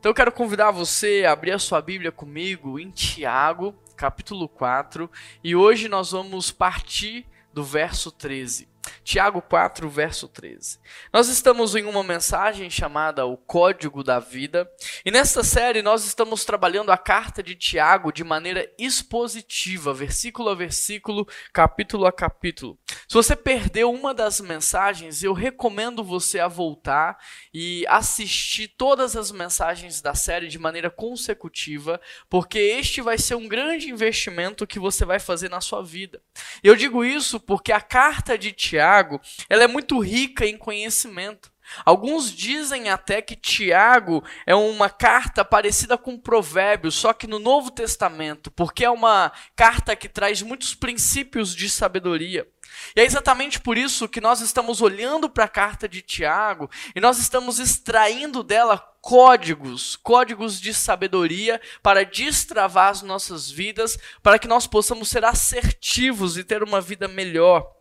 Então eu quero convidar você a abrir a sua Bíblia comigo em Tiago, capítulo 4, e hoje nós vamos partir do verso 13. Tiago 4, verso 13. Nós estamos em uma mensagem chamada O Código da Vida, e nesta série nós estamos trabalhando a carta de Tiago de maneira expositiva, versículo a versículo, capítulo a capítulo. Se você perdeu uma das mensagens, eu recomendo você a voltar e assistir todas as mensagens da série de maneira consecutiva, porque este vai ser um grande investimento que você vai fazer na sua vida. Eu digo isso porque a carta de Tiago Tiago, ela é muito rica em conhecimento. Alguns dizem até que Tiago é uma carta parecida com Provérbios, só que no Novo Testamento, porque é uma carta que traz muitos princípios de sabedoria. E é exatamente por isso que nós estamos olhando para a carta de Tiago e nós estamos extraindo dela códigos, códigos de sabedoria para destravar as nossas vidas, para que nós possamos ser assertivos e ter uma vida melhor.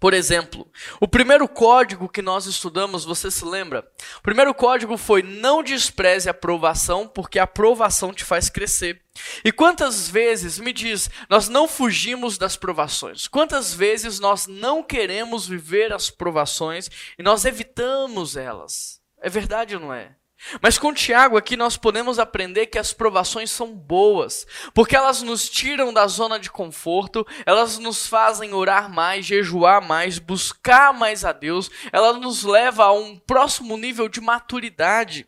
Por exemplo, o primeiro código que nós estudamos, você se lembra? O primeiro código foi não despreze a aprovação, porque a aprovação te faz crescer. E quantas vezes, me diz, nós não fugimos das provações? Quantas vezes nós não queremos viver as provações e nós evitamos elas? É verdade ou não é? Mas com Tiago aqui nós podemos aprender que as provações são boas, porque elas nos tiram da zona de conforto, elas nos fazem orar mais, jejuar mais, buscar mais a Deus, ela nos leva a um próximo nível de maturidade.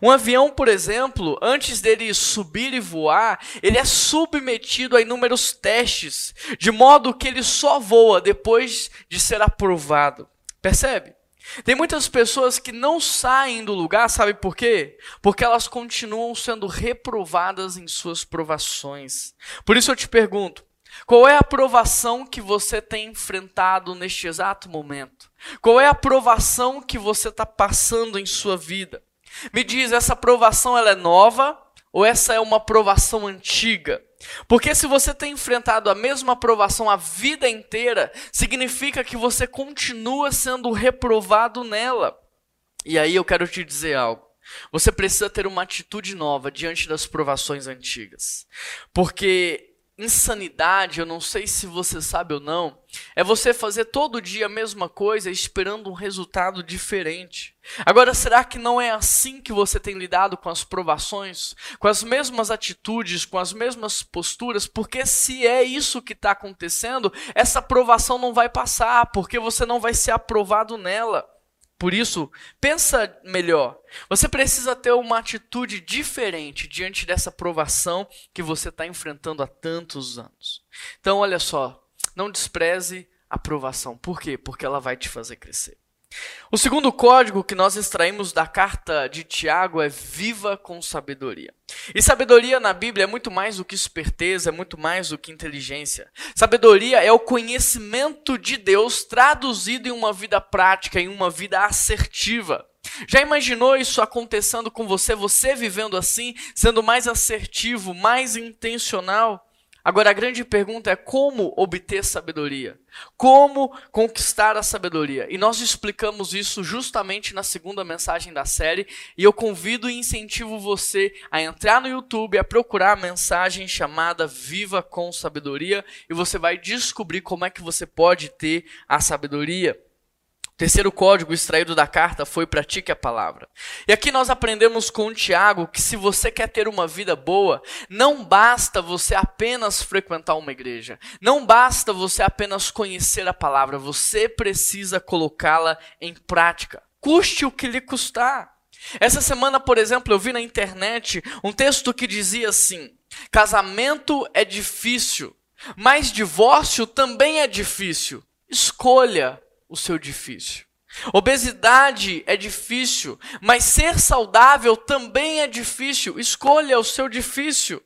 Um avião, por exemplo, antes dele subir e voar, ele é submetido a inúmeros testes, de modo que ele só voa depois de ser aprovado. Percebe? Tem muitas pessoas que não saem do lugar, sabe por quê? Porque elas continuam sendo reprovadas em suas provações. Por isso eu te pergunto: qual é a provação que você tem enfrentado neste exato momento? Qual é a provação que você está passando em sua vida? Me diz, essa provação ela é nova ou essa é uma provação antiga? Porque se você tem enfrentado a mesma aprovação a vida inteira, significa que você continua sendo reprovado nela. E aí eu quero te dizer algo. Você precisa ter uma atitude nova diante das provações antigas. Porque insanidade, eu não sei se você sabe ou não, é você fazer todo dia a mesma coisa esperando um resultado diferente. Agora, será que não é assim que você tem lidado com as provações, com as mesmas atitudes, com as mesmas posturas? Porque se é isso que está acontecendo, essa provação não vai passar, porque você não vai ser aprovado nela. Por isso, pensa melhor. Você precisa ter uma atitude diferente diante dessa provação que você está enfrentando há tantos anos. Então, olha só, não despreze a provação. Por quê? Porque ela vai te fazer crescer. O segundo código que nós extraímos da carta de Tiago é viva com sabedoria. E sabedoria na Bíblia é muito mais do que esperteza, é muito mais do que inteligência. Sabedoria é o conhecimento de Deus traduzido em uma vida prática, em uma vida assertiva. Já imaginou isso acontecendo com você, você vivendo assim, sendo mais assertivo, mais intencional? Agora a grande pergunta é como obter sabedoria? Como conquistar a sabedoria? E nós explicamos isso justamente na segunda mensagem da série, e eu convido e incentivo você a entrar no YouTube, a procurar a mensagem chamada Viva com Sabedoria, e você vai descobrir como é que você pode ter a sabedoria. Terceiro código extraído da carta foi pratique a palavra. E aqui nós aprendemos com o Tiago que se você quer ter uma vida boa, não basta você apenas frequentar uma igreja, não basta você apenas conhecer a palavra, você precisa colocá-la em prática. Custe o que lhe custar. Essa semana, por exemplo, eu vi na internet um texto que dizia assim: casamento é difícil, mas divórcio também é difícil. Escolha o seu difícil. Obesidade é difícil, mas ser saudável também é difícil. Escolha o seu difícil.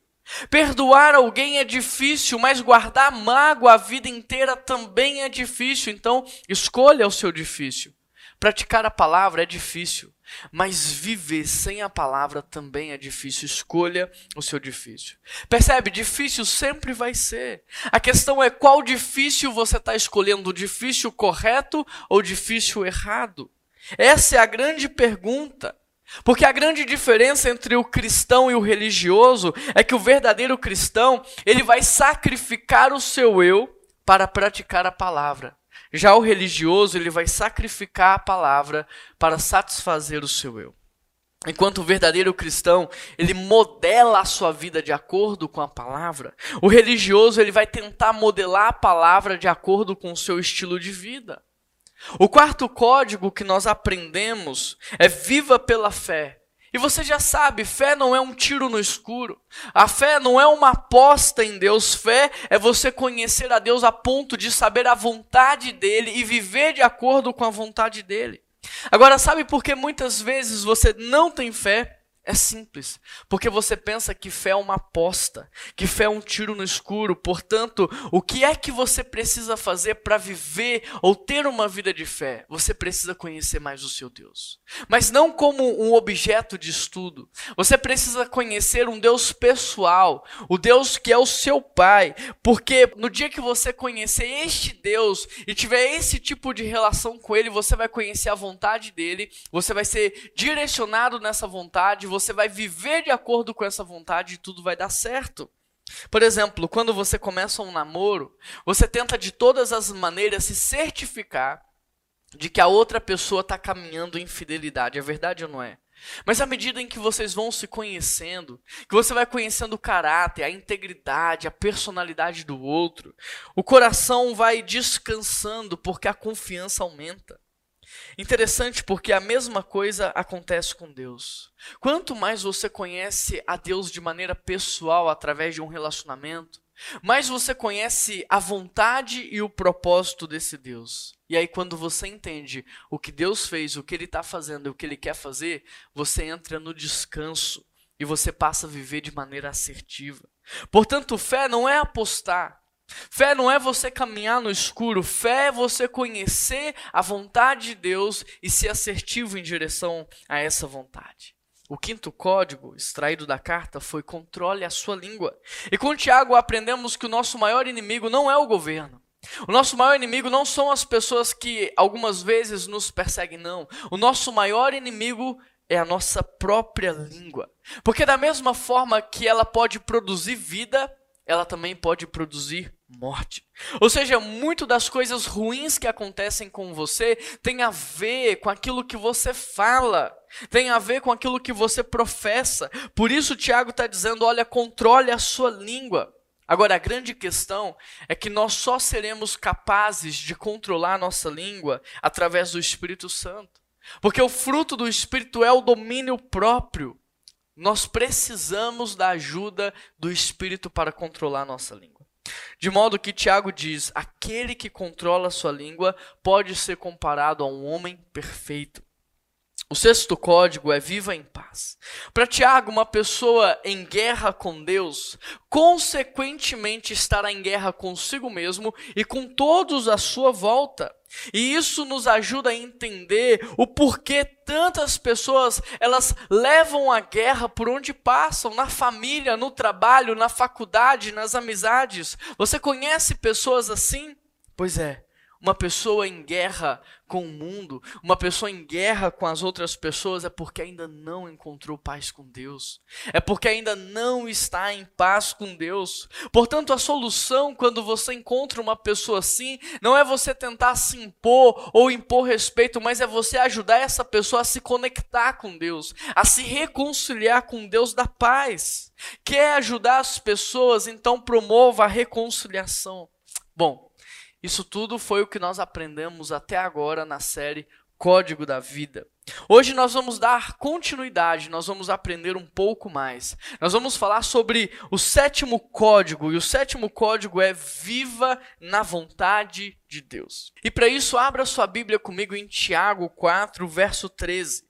Perdoar alguém é difícil, mas guardar mágoa a vida inteira também é difícil. Então, escolha o seu difícil. Praticar a palavra é difícil, mas viver sem a palavra também é difícil. Escolha o seu difícil. Percebe? Difícil sempre vai ser. A questão é qual difícil você está escolhendo: o difícil correto ou difícil errado? Essa é a grande pergunta. Porque a grande diferença entre o cristão e o religioso é que o verdadeiro cristão, ele vai sacrificar o seu eu para praticar a palavra. Já o religioso, ele vai sacrificar a palavra para satisfazer o seu eu. Enquanto o verdadeiro cristão, ele modela a sua vida de acordo com a palavra, o religioso ele vai tentar modelar a palavra de acordo com o seu estilo de vida. O quarto código que nós aprendemos é viva pela fé. E você já sabe, fé não é um tiro no escuro. A fé não é uma aposta em Deus. Fé é você conhecer a Deus a ponto de saber a vontade dele e viver de acordo com a vontade dele. Agora, sabe por que muitas vezes você não tem fé? É simples, porque você pensa que fé é uma aposta, que fé é um tiro no escuro. Portanto, o que é que você precisa fazer para viver ou ter uma vida de fé? Você precisa conhecer mais o seu Deus. Mas não como um objeto de estudo. Você precisa conhecer um Deus pessoal, o Deus que é o seu Pai. Porque no dia que você conhecer este Deus e tiver esse tipo de relação com Ele, você vai conhecer a vontade dele, você vai ser direcionado nessa vontade você vai viver de acordo com essa vontade e tudo vai dar certo. Por exemplo, quando você começa um namoro, você tenta de todas as maneiras se certificar de que a outra pessoa está caminhando em fidelidade. É verdade ou não é? Mas à medida em que vocês vão se conhecendo, que você vai conhecendo o caráter, a integridade, a personalidade do outro, o coração vai descansando porque a confiança aumenta. Interessante porque a mesma coisa acontece com Deus. Quanto mais você conhece a Deus de maneira pessoal através de um relacionamento, mais você conhece a vontade e o propósito desse Deus. E aí, quando você entende o que Deus fez, o que Ele está fazendo o que Ele quer fazer, você entra no descanso e você passa a viver de maneira assertiva. Portanto, fé não é apostar, Fé não é você caminhar no escuro, fé é você conhecer a vontade de Deus e ser assertivo em direção a essa vontade. O quinto código extraído da carta foi controle a sua língua. E com Tiago aprendemos que o nosso maior inimigo não é o governo. O nosso maior inimigo não são as pessoas que algumas vezes nos perseguem, não. O nosso maior inimigo é a nossa própria língua. Porque da mesma forma que ela pode produzir vida, ela também pode produzir morte. Ou seja, muito das coisas ruins que acontecem com você tem a ver com aquilo que você fala, tem a ver com aquilo que você professa. Por isso, Tiago está dizendo: olha, controle a sua língua. Agora, a grande questão é que nós só seremos capazes de controlar nossa língua através do Espírito Santo. Porque o fruto do Espírito é o domínio próprio. Nós precisamos da ajuda do Espírito para controlar nossa língua. De modo que Tiago diz: aquele que controla a sua língua pode ser comparado a um homem perfeito. O sexto código é viva em paz. Para Tiago, uma pessoa em guerra com Deus, consequentemente estará em guerra consigo mesmo e com todos à sua volta. E isso nos ajuda a entender o porquê tantas pessoas elas levam a guerra por onde passam, na família, no trabalho, na faculdade, nas amizades. Você conhece pessoas assim? Pois é, uma pessoa em guerra com o mundo, uma pessoa em guerra com as outras pessoas, é porque ainda não encontrou paz com Deus, é porque ainda não está em paz com Deus. Portanto, a solução quando você encontra uma pessoa assim, não é você tentar se impor ou impor respeito, mas é você ajudar essa pessoa a se conectar com Deus, a se reconciliar com Deus da paz. Quer ajudar as pessoas, então promova a reconciliação. Bom, isso tudo foi o que nós aprendemos até agora na série Código da Vida. Hoje nós vamos dar continuidade, nós vamos aprender um pouco mais. Nós vamos falar sobre o sétimo código, e o sétimo código é viva na vontade de Deus. E para isso, abra sua Bíblia comigo em Tiago 4, verso 13.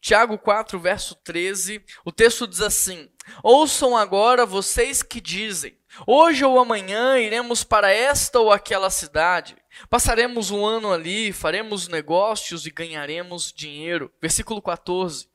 Tiago 4, verso 13, o texto diz assim: Ouçam agora vocês que dizem: Hoje ou amanhã iremos para esta ou aquela cidade. Passaremos um ano ali, faremos negócios e ganharemos dinheiro. Versículo 14.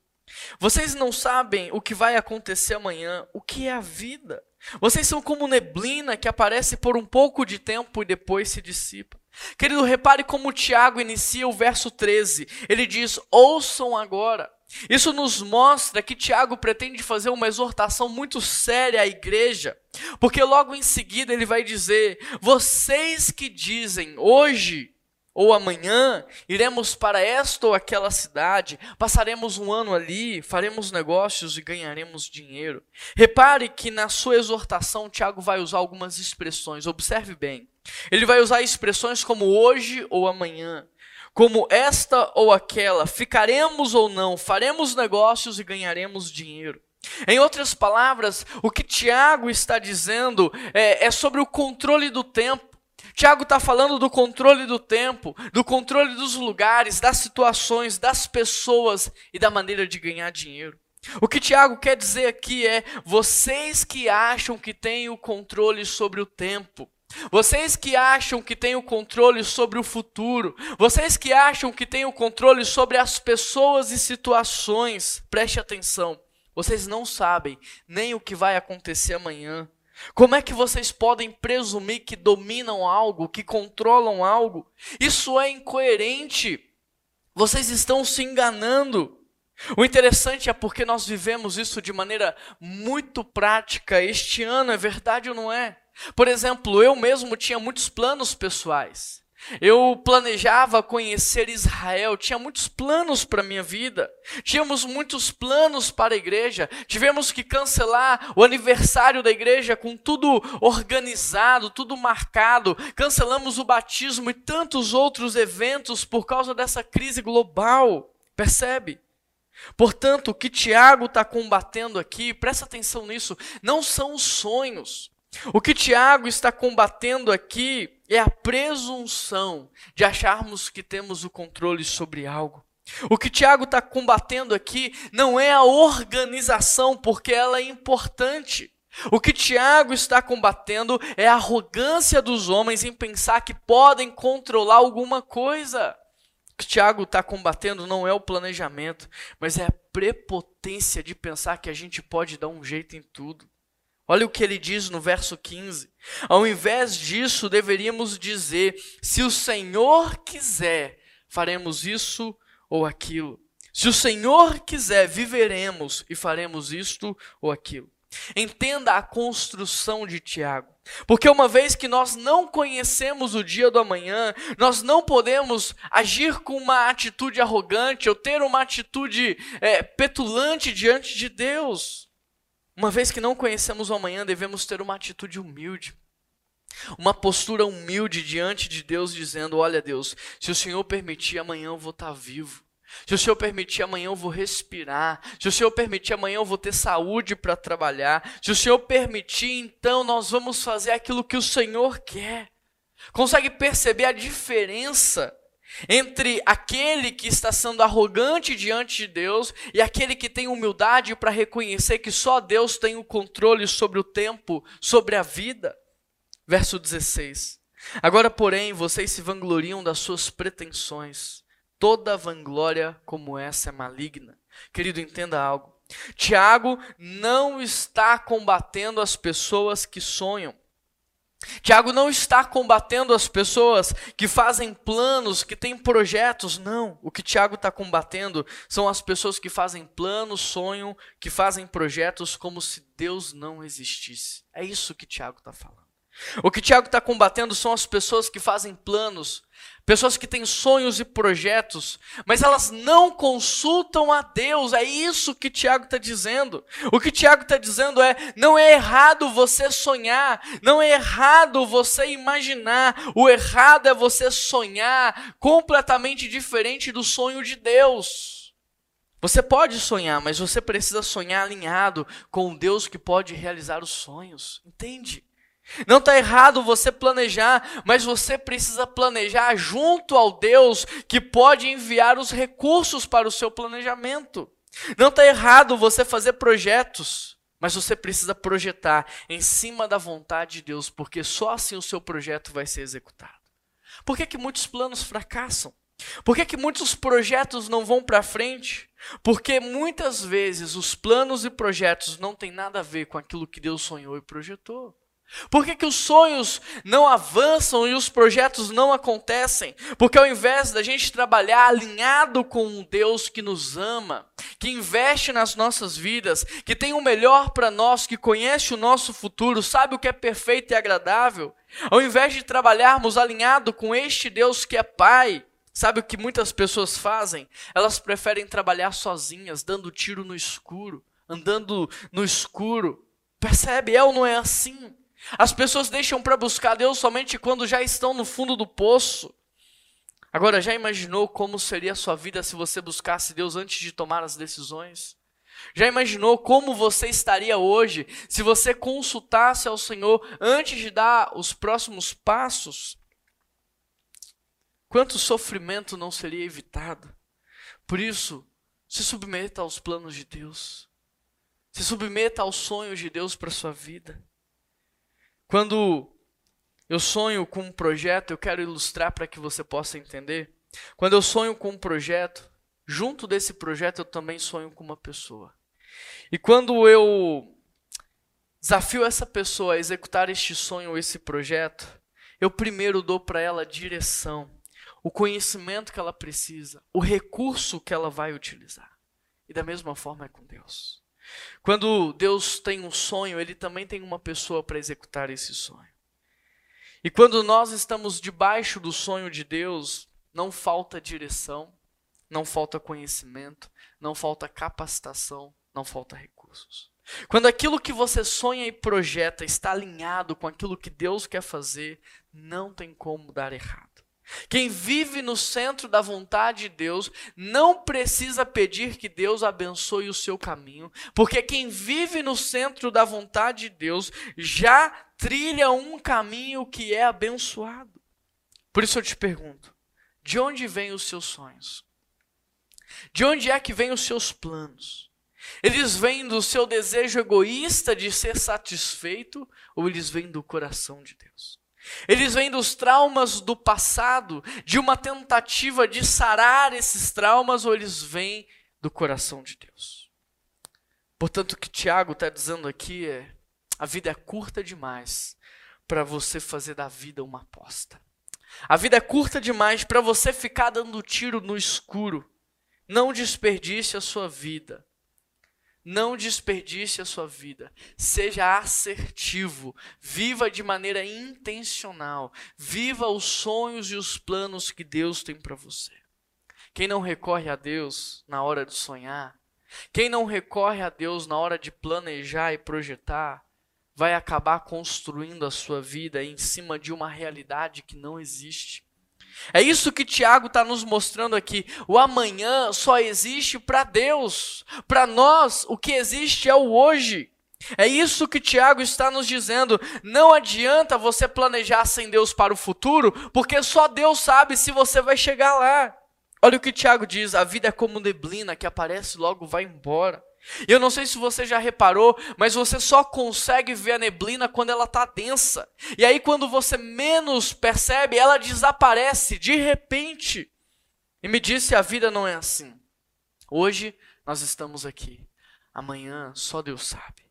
Vocês não sabem o que vai acontecer amanhã, o que é a vida. Vocês são como neblina que aparece por um pouco de tempo e depois se dissipa. Querido, repare como Tiago inicia o verso 13. Ele diz: Ouçam agora. Isso nos mostra que Tiago pretende fazer uma exortação muito séria à igreja, porque logo em seguida ele vai dizer: Vocês que dizem hoje ou amanhã iremos para esta ou aquela cidade, passaremos um ano ali, faremos negócios e ganharemos dinheiro. Repare que na sua exortação Tiago vai usar algumas expressões, observe bem. Ele vai usar expressões como hoje ou amanhã como esta ou aquela, ficaremos ou não, faremos negócios e ganharemos dinheiro. Em outras palavras, o que Tiago está dizendo é, é sobre o controle do tempo. Tiago está falando do controle do tempo, do controle dos lugares, das situações, das pessoas e da maneira de ganhar dinheiro. O que Tiago quer dizer aqui é: vocês que acham que têm o controle sobre o tempo, vocês que acham que têm o controle sobre o futuro, vocês que acham que têm o controle sobre as pessoas e situações, preste atenção. Vocês não sabem nem o que vai acontecer amanhã. Como é que vocês podem presumir que dominam algo, que controlam algo? Isso é incoerente. Vocês estão se enganando. O interessante é porque nós vivemos isso de maneira muito prática. Este ano é verdade ou não é? Por exemplo, eu mesmo tinha muitos planos pessoais. Eu planejava conhecer Israel, tinha muitos planos para minha vida. Tínhamos muitos planos para a igreja. Tivemos que cancelar o aniversário da igreja com tudo organizado, tudo marcado. Cancelamos o batismo e tantos outros eventos por causa dessa crise global. Percebe? Portanto, o que Tiago está combatendo aqui, presta atenção nisso, não são os sonhos, o que Tiago está combatendo aqui é a presunção de acharmos que temos o controle sobre algo. O que Tiago está combatendo aqui não é a organização, porque ela é importante. O que Tiago está combatendo é a arrogância dos homens em pensar que podem controlar alguma coisa. O que Tiago está combatendo não é o planejamento, mas é a prepotência de pensar que a gente pode dar um jeito em tudo. Olha o que ele diz no verso 15. Ao invés disso, deveríamos dizer: se o Senhor quiser, faremos isso ou aquilo. Se o Senhor quiser, viveremos e faremos isto ou aquilo. Entenda a construção de Tiago. Porque uma vez que nós não conhecemos o dia do amanhã, nós não podemos agir com uma atitude arrogante ou ter uma atitude é, petulante diante de Deus. Uma vez que não conhecemos o amanhã, devemos ter uma atitude humilde. Uma postura humilde diante de Deus, dizendo: Olha, Deus, se o Senhor permitir, amanhã eu vou estar vivo. Se o Senhor permitir, amanhã eu vou respirar. Se o Senhor permitir, amanhã eu vou ter saúde para trabalhar. Se o Senhor permitir, então nós vamos fazer aquilo que o Senhor quer. Consegue perceber a diferença entre aquele que está sendo arrogante diante de Deus e aquele que tem humildade para reconhecer que só Deus tem o controle sobre o tempo, sobre a vida. Verso 16. Agora, porém, vocês se vangloriam das suas pretensões. Toda vanglória como essa é maligna. Querido, entenda algo. Tiago não está combatendo as pessoas que sonham. Tiago não está combatendo as pessoas que fazem planos, que têm projetos, não. O que Tiago está combatendo são as pessoas que fazem planos, sonham, que fazem projetos como se Deus não existisse. É isso que Tiago está falando. O que Tiago está combatendo são as pessoas que fazem planos, pessoas que têm sonhos e projetos, mas elas não consultam a Deus. É isso que Tiago está dizendo. O que Tiago está dizendo é: não é errado você sonhar, não é errado você imaginar, o errado é você sonhar completamente diferente do sonho de Deus. Você pode sonhar, mas você precisa sonhar alinhado com o Deus que pode realizar os sonhos. Entende? Não está errado você planejar, mas você precisa planejar junto ao Deus que pode enviar os recursos para o seu planejamento. Não está errado você fazer projetos, mas você precisa projetar em cima da vontade de Deus, porque só assim o seu projeto vai ser executado. Por que, que muitos planos fracassam? Por que, que muitos projetos não vão para frente? Porque muitas vezes os planos e projetos não têm nada a ver com aquilo que Deus sonhou e projetou. Por que, que os sonhos não avançam e os projetos não acontecem? Porque ao invés da gente trabalhar alinhado com um Deus que nos ama, que investe nas nossas vidas, que tem o melhor para nós, que conhece o nosso futuro, sabe o que é perfeito e agradável, ao invés de trabalharmos alinhado com este Deus que é Pai, sabe o que muitas pessoas fazem? Elas preferem trabalhar sozinhas, dando tiro no escuro, andando no escuro. Percebe? É ou não é assim? As pessoas deixam para buscar Deus somente quando já estão no fundo do poço. Agora, já imaginou como seria a sua vida se você buscasse Deus antes de tomar as decisões? Já imaginou como você estaria hoje se você consultasse ao Senhor antes de dar os próximos passos? Quanto sofrimento não seria evitado? Por isso, se submeta aos planos de Deus. Se submeta aos sonhos de Deus para sua vida. Quando eu sonho com um projeto, eu quero ilustrar para que você possa entender. Quando eu sonho com um projeto, junto desse projeto eu também sonho com uma pessoa. E quando eu desafio essa pessoa a executar este sonho, esse projeto, eu primeiro dou para ela direção, o conhecimento que ela precisa, o recurso que ela vai utilizar. E da mesma forma é com Deus. Quando Deus tem um sonho, Ele também tem uma pessoa para executar esse sonho. E quando nós estamos debaixo do sonho de Deus, não falta direção, não falta conhecimento, não falta capacitação, não falta recursos. Quando aquilo que você sonha e projeta está alinhado com aquilo que Deus quer fazer, não tem como dar errado. Quem vive no centro da vontade de Deus não precisa pedir que Deus abençoe o seu caminho, porque quem vive no centro da vontade de Deus já trilha um caminho que é abençoado. Por isso eu te pergunto: de onde vêm os seus sonhos? De onde é que vêm os seus planos? Eles vêm do seu desejo egoísta de ser satisfeito ou eles vêm do coração de Deus? Eles vêm dos traumas do passado, de uma tentativa de sarar esses traumas, ou eles vêm do coração de Deus. Portanto, o que Tiago está dizendo aqui é: a vida é curta demais para você fazer da vida uma aposta. A vida é curta demais para você ficar dando tiro no escuro. Não desperdice a sua vida. Não desperdice a sua vida. Seja assertivo. Viva de maneira intencional. Viva os sonhos e os planos que Deus tem para você. Quem não recorre a Deus na hora de sonhar, quem não recorre a Deus na hora de planejar e projetar, vai acabar construindo a sua vida em cima de uma realidade que não existe. É isso que Tiago está nos mostrando aqui. O amanhã só existe para Deus. Para nós, o que existe é o hoje. É isso que Tiago está nos dizendo. Não adianta você planejar sem Deus para o futuro, porque só Deus sabe se você vai chegar lá. Olha o que Tiago diz: a vida é como neblina que aparece e logo vai embora. Eu não sei se você já reparou, mas você só consegue ver a neblina quando ela está densa. E aí, quando você menos percebe, ela desaparece de repente. E me disse: a vida não é assim. Hoje nós estamos aqui, amanhã só Deus sabe.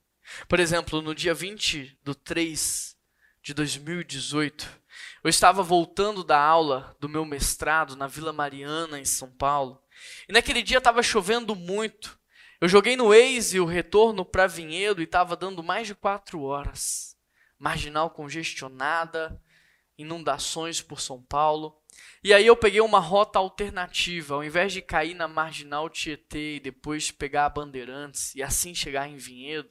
Por exemplo, no dia 20 do 3 de 2018, eu estava voltando da aula do meu mestrado na Vila Mariana, em São Paulo. E naquele dia estava chovendo muito. Eu joguei no Waze o retorno para Vinhedo e estava dando mais de quatro horas. Marginal congestionada, inundações por São Paulo. E aí eu peguei uma rota alternativa, ao invés de cair na Marginal Tietê e depois pegar a Bandeirantes e assim chegar em Vinhedo,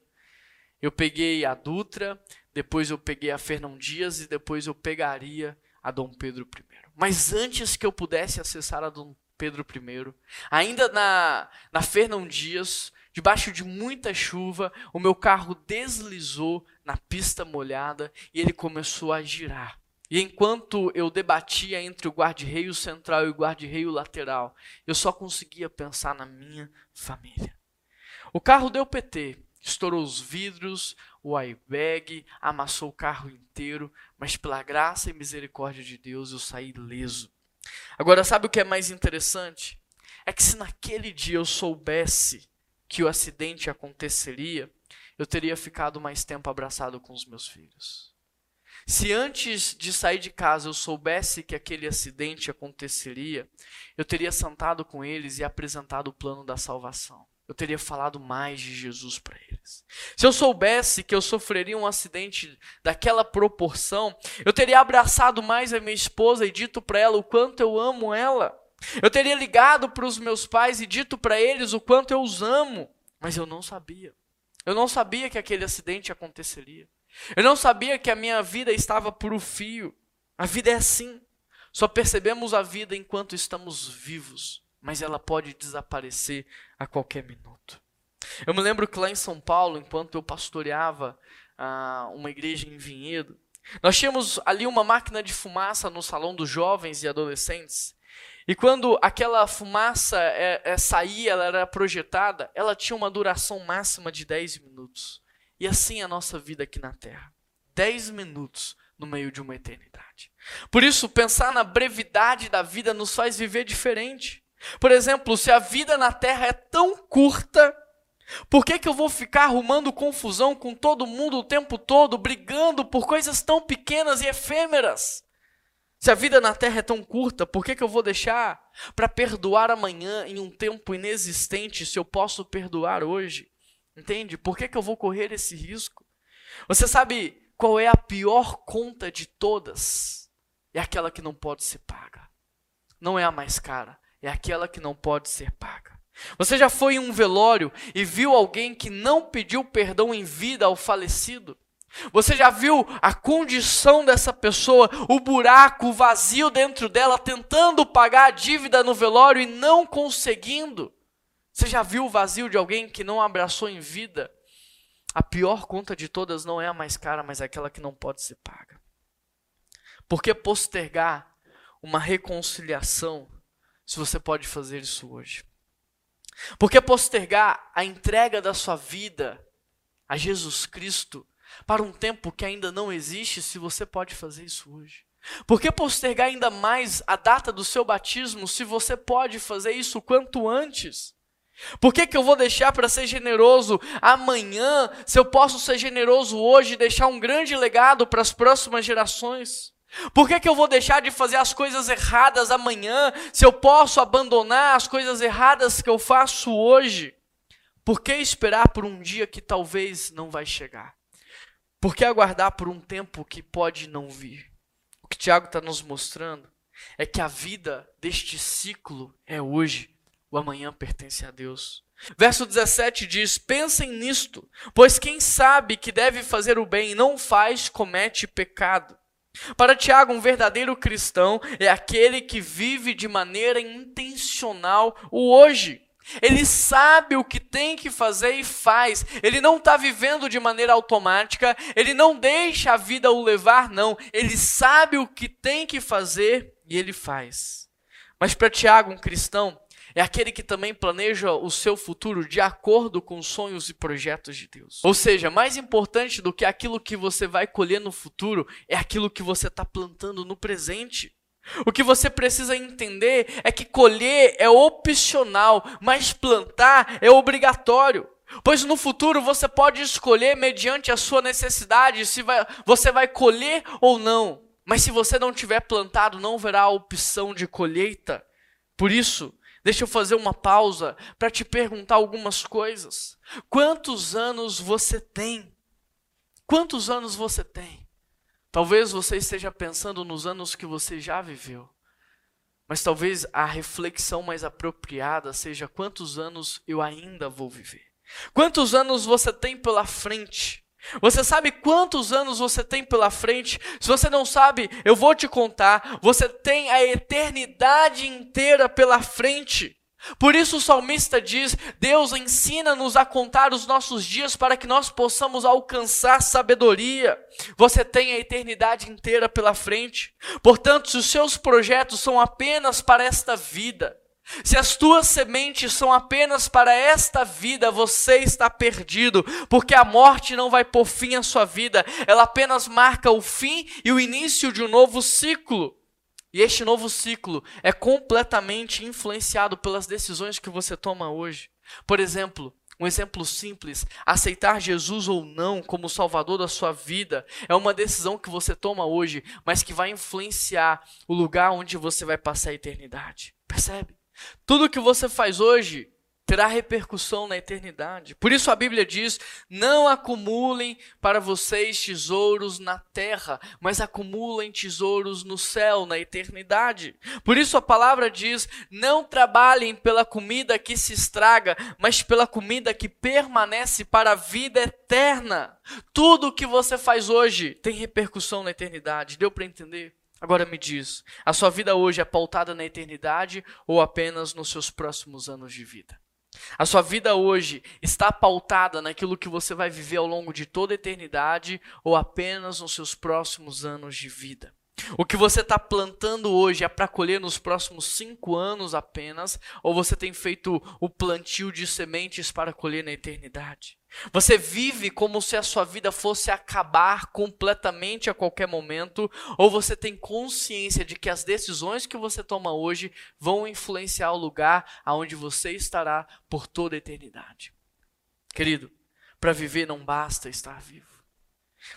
eu peguei a Dutra, depois eu peguei a Fernão Dias e depois eu pegaria a Dom Pedro I. Mas antes que eu pudesse acessar a Dom Pedro I. Ainda na, na Fernão Dias, debaixo de muita chuva, o meu carro deslizou na pista molhada e ele começou a girar. E enquanto eu debatia entre o guarda-reio central e o guarda-reio lateral, eu só conseguia pensar na minha família. O carro deu PT, estourou os vidros, o airbag, amassou o carro inteiro, mas pela graça e misericórdia de Deus eu saí leso. Agora, sabe o que é mais interessante? É que se naquele dia eu soubesse que o acidente aconteceria, eu teria ficado mais tempo abraçado com os meus filhos. Se antes de sair de casa eu soubesse que aquele acidente aconteceria, eu teria sentado com eles e apresentado o plano da salvação. Eu teria falado mais de Jesus para eles. Se eu soubesse que eu sofreria um acidente daquela proporção, eu teria abraçado mais a minha esposa e dito para ela o quanto eu amo ela. Eu teria ligado para os meus pais e dito para eles o quanto eu os amo. Mas eu não sabia. Eu não sabia que aquele acidente aconteceria. Eu não sabia que a minha vida estava por o fio. A vida é assim. Só percebemos a vida enquanto estamos vivos, mas ela pode desaparecer a qualquer minuto. Eu me lembro que lá em São Paulo, enquanto eu pastoreava ah, uma igreja em Vinhedo, nós tínhamos ali uma máquina de fumaça no salão dos jovens e adolescentes. E quando aquela fumaça é, é, saía, ela era projetada, ela tinha uma duração máxima de 10 minutos. E assim é a nossa vida aqui na Terra. 10 minutos no meio de uma eternidade. Por isso, pensar na brevidade da vida nos faz viver diferente. Por exemplo, se a vida na Terra é tão curta, por que, que eu vou ficar arrumando confusão com todo mundo o tempo todo, brigando por coisas tão pequenas e efêmeras? Se a vida na Terra é tão curta, por que, que eu vou deixar para perdoar amanhã em um tempo inexistente se eu posso perdoar hoje? Entende? Por que, que eu vou correr esse risco? Você sabe qual é a pior conta de todas? É aquela que não pode ser paga. Não é a mais cara, é aquela que não pode ser paga. Você já foi em um velório e viu alguém que não pediu perdão em vida ao falecido? Você já viu a condição dessa pessoa, o buraco, o vazio dentro dela, tentando pagar a dívida no velório e não conseguindo? Você já viu o vazio de alguém que não abraçou em vida? A pior conta de todas não é a mais cara, mas é aquela que não pode ser paga. Por que postergar uma reconciliação se você pode fazer isso hoje? Por que postergar a entrega da sua vida a Jesus Cristo para um tempo que ainda não existe se você pode fazer isso hoje? Por que postergar ainda mais a data do seu batismo se você pode fazer isso quanto antes? Por que, que eu vou deixar para ser generoso amanhã, se eu posso ser generoso hoje e deixar um grande legado para as próximas gerações? Por que, que eu vou deixar de fazer as coisas erradas amanhã, se eu posso abandonar as coisas erradas que eu faço hoje? Por que esperar por um dia que talvez não vai chegar? Por que aguardar por um tempo que pode não vir? O que Tiago está nos mostrando é que a vida deste ciclo é hoje o amanhã pertence a Deus. Verso 17 diz: Pensem nisto, pois quem sabe que deve fazer o bem e não faz, comete pecado. Para Tiago, um verdadeiro cristão é aquele que vive de maneira intencional o hoje. Ele sabe o que tem que fazer e faz. Ele não está vivendo de maneira automática. Ele não deixa a vida o levar, não. Ele sabe o que tem que fazer e ele faz. Mas para Tiago, um cristão, é aquele que também planeja o seu futuro de acordo com os sonhos e projetos de Deus. Ou seja, mais importante do que aquilo que você vai colher no futuro é aquilo que você está plantando no presente. O que você precisa entender é que colher é opcional, mas plantar é obrigatório. Pois no futuro você pode escolher mediante a sua necessidade se vai, você vai colher ou não. Mas se você não tiver plantado, não haverá opção de colheita. Por isso, Deixa eu fazer uma pausa para te perguntar algumas coisas. Quantos anos você tem? Quantos anos você tem? Talvez você esteja pensando nos anos que você já viveu. Mas talvez a reflexão mais apropriada seja quantos anos eu ainda vou viver. Quantos anos você tem pela frente? Você sabe quantos anos você tem pela frente? Se você não sabe, eu vou te contar. Você tem a eternidade inteira pela frente. Por isso o salmista diz: Deus ensina-nos a contar os nossos dias para que nós possamos alcançar sabedoria. Você tem a eternidade inteira pela frente. Portanto, se os seus projetos são apenas para esta vida, se as tuas sementes são apenas para esta vida, você está perdido, porque a morte não vai pôr fim à sua vida, ela apenas marca o fim e o início de um novo ciclo. E este novo ciclo é completamente influenciado pelas decisões que você toma hoje. Por exemplo, Um exemplo simples: aceitar Jesus ou não como Salvador da sua vida é uma decisão que você toma hoje, mas que vai influenciar o lugar onde você vai passar a eternidade. Percebe? Tudo que você faz hoje terá repercussão na eternidade. Por isso a Bíblia diz: não acumulem para vocês tesouros na terra, mas acumulem tesouros no céu, na eternidade. Por isso a palavra diz: não trabalhem pela comida que se estraga, mas pela comida que permanece para a vida eterna. Tudo o que você faz hoje tem repercussão na eternidade. Deu para entender? Agora me diz, a sua vida hoje é pautada na eternidade ou apenas nos seus próximos anos de vida? A sua vida hoje está pautada naquilo que você vai viver ao longo de toda a eternidade ou apenas nos seus próximos anos de vida? O que você está plantando hoje é para colher nos próximos cinco anos apenas, ou você tem feito o plantio de sementes para colher na eternidade? Você vive como se a sua vida fosse acabar completamente a qualquer momento, ou você tem consciência de que as decisões que você toma hoje vão influenciar o lugar aonde você estará por toda a eternidade? Querido, para viver não basta estar vivo.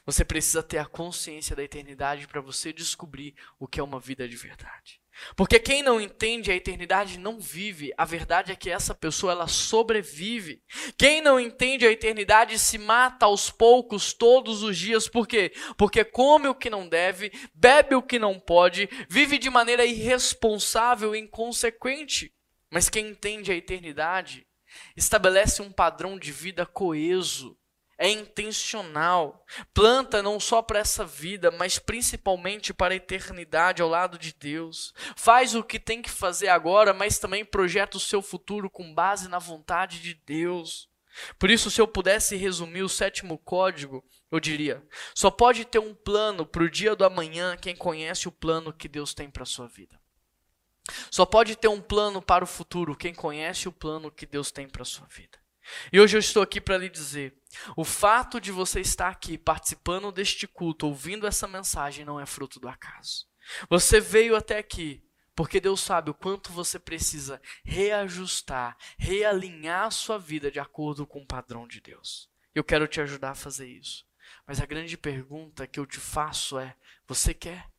Você precisa ter a consciência da eternidade para você descobrir o que é uma vida de verdade. Porque quem não entende a eternidade não vive. A verdade é que essa pessoa ela sobrevive. Quem não entende a eternidade se mata aos poucos todos os dias. Por quê? Porque come o que não deve, bebe o que não pode, vive de maneira irresponsável e inconsequente. Mas quem entende a eternidade estabelece um padrão de vida coeso é intencional. Planta não só para essa vida, mas principalmente para a eternidade ao lado de Deus. Faz o que tem que fazer agora, mas também projeta o seu futuro com base na vontade de Deus. Por isso, se eu pudesse resumir o sétimo código, eu diria: só pode ter um plano para o dia do amanhã quem conhece o plano que Deus tem para a sua vida. Só pode ter um plano para o futuro quem conhece o plano que Deus tem para a sua vida. E hoje eu estou aqui para lhe dizer: o fato de você estar aqui participando deste culto, ouvindo essa mensagem, não é fruto do acaso. Você veio até aqui porque Deus sabe o quanto você precisa reajustar, realinhar a sua vida de acordo com o padrão de Deus. Eu quero te ajudar a fazer isso. Mas a grande pergunta que eu te faço é: você quer?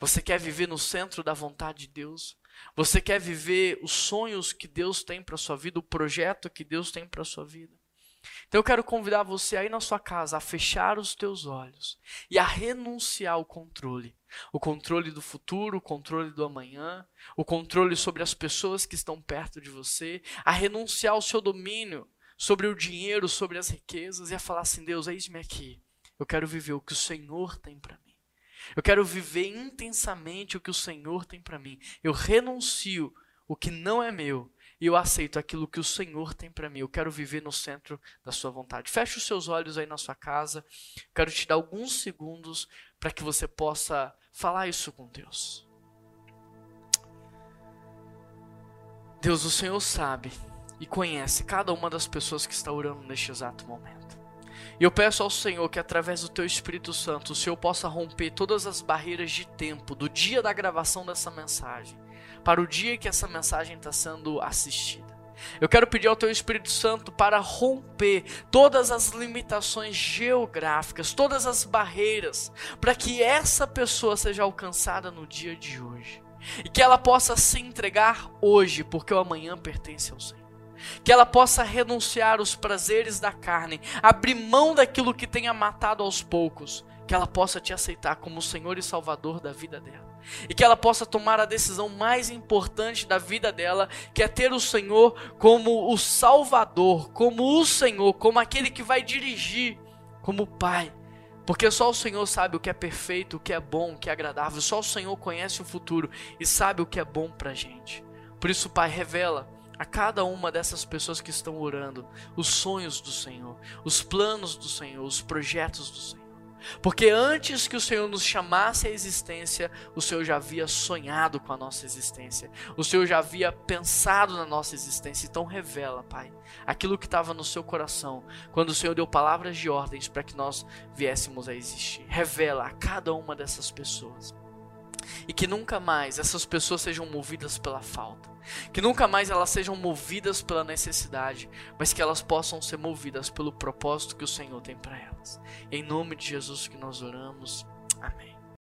Você quer viver no centro da vontade de Deus? Você quer viver os sonhos que Deus tem para sua vida, o projeto que Deus tem para sua vida? Então eu quero convidar você aí na sua casa a fechar os teus olhos e a renunciar ao controle. O controle do futuro, o controle do amanhã, o controle sobre as pessoas que estão perto de você, a renunciar ao seu domínio sobre o dinheiro, sobre as riquezas e a falar assim: Deus, eis-me aqui. Eu quero viver o que o Senhor tem para mim. Eu quero viver intensamente o que o Senhor tem para mim. Eu renuncio o que não é meu e eu aceito aquilo que o Senhor tem para mim. Eu quero viver no centro da sua vontade. Feche os seus olhos aí na sua casa. Quero te dar alguns segundos para que você possa falar isso com Deus. Deus, o Senhor sabe e conhece cada uma das pessoas que está orando neste exato momento. E eu peço ao Senhor que através do teu Espírito Santo, o Senhor possa romper todas as barreiras de tempo do dia da gravação dessa mensagem para o dia que essa mensagem está sendo assistida. Eu quero pedir ao Teu Espírito Santo para romper todas as limitações geográficas, todas as barreiras, para que essa pessoa seja alcançada no dia de hoje e que ela possa se entregar hoje, porque o amanhã pertence ao Senhor que ela possa renunciar os prazeres da carne, abrir mão daquilo que tenha matado aos poucos, que ela possa te aceitar como Senhor e Salvador da vida dela. E que ela possa tomar a decisão mais importante da vida dela, que é ter o Senhor como o Salvador, como o Senhor, como aquele que vai dirigir, como Pai. Porque só o Senhor sabe o que é perfeito, o que é bom, o que é agradável. Só o Senhor conhece o futuro e sabe o que é bom pra gente. Por isso, Pai, revela a cada uma dessas pessoas que estão orando os sonhos do Senhor, os planos do Senhor, os projetos do Senhor. Porque antes que o Senhor nos chamasse à existência, o Senhor já havia sonhado com a nossa existência. O Senhor já havia pensado na nossa existência. Então revela, Pai, aquilo que estava no seu coração, quando o Senhor deu palavras de ordens para que nós viéssemos a existir. Revela a cada uma dessas pessoas. E que nunca mais essas pessoas sejam movidas pela falta. Que nunca mais elas sejam movidas pela necessidade, mas que elas possam ser movidas pelo propósito que o Senhor tem para elas. Em nome de Jesus que nós oramos. Amém.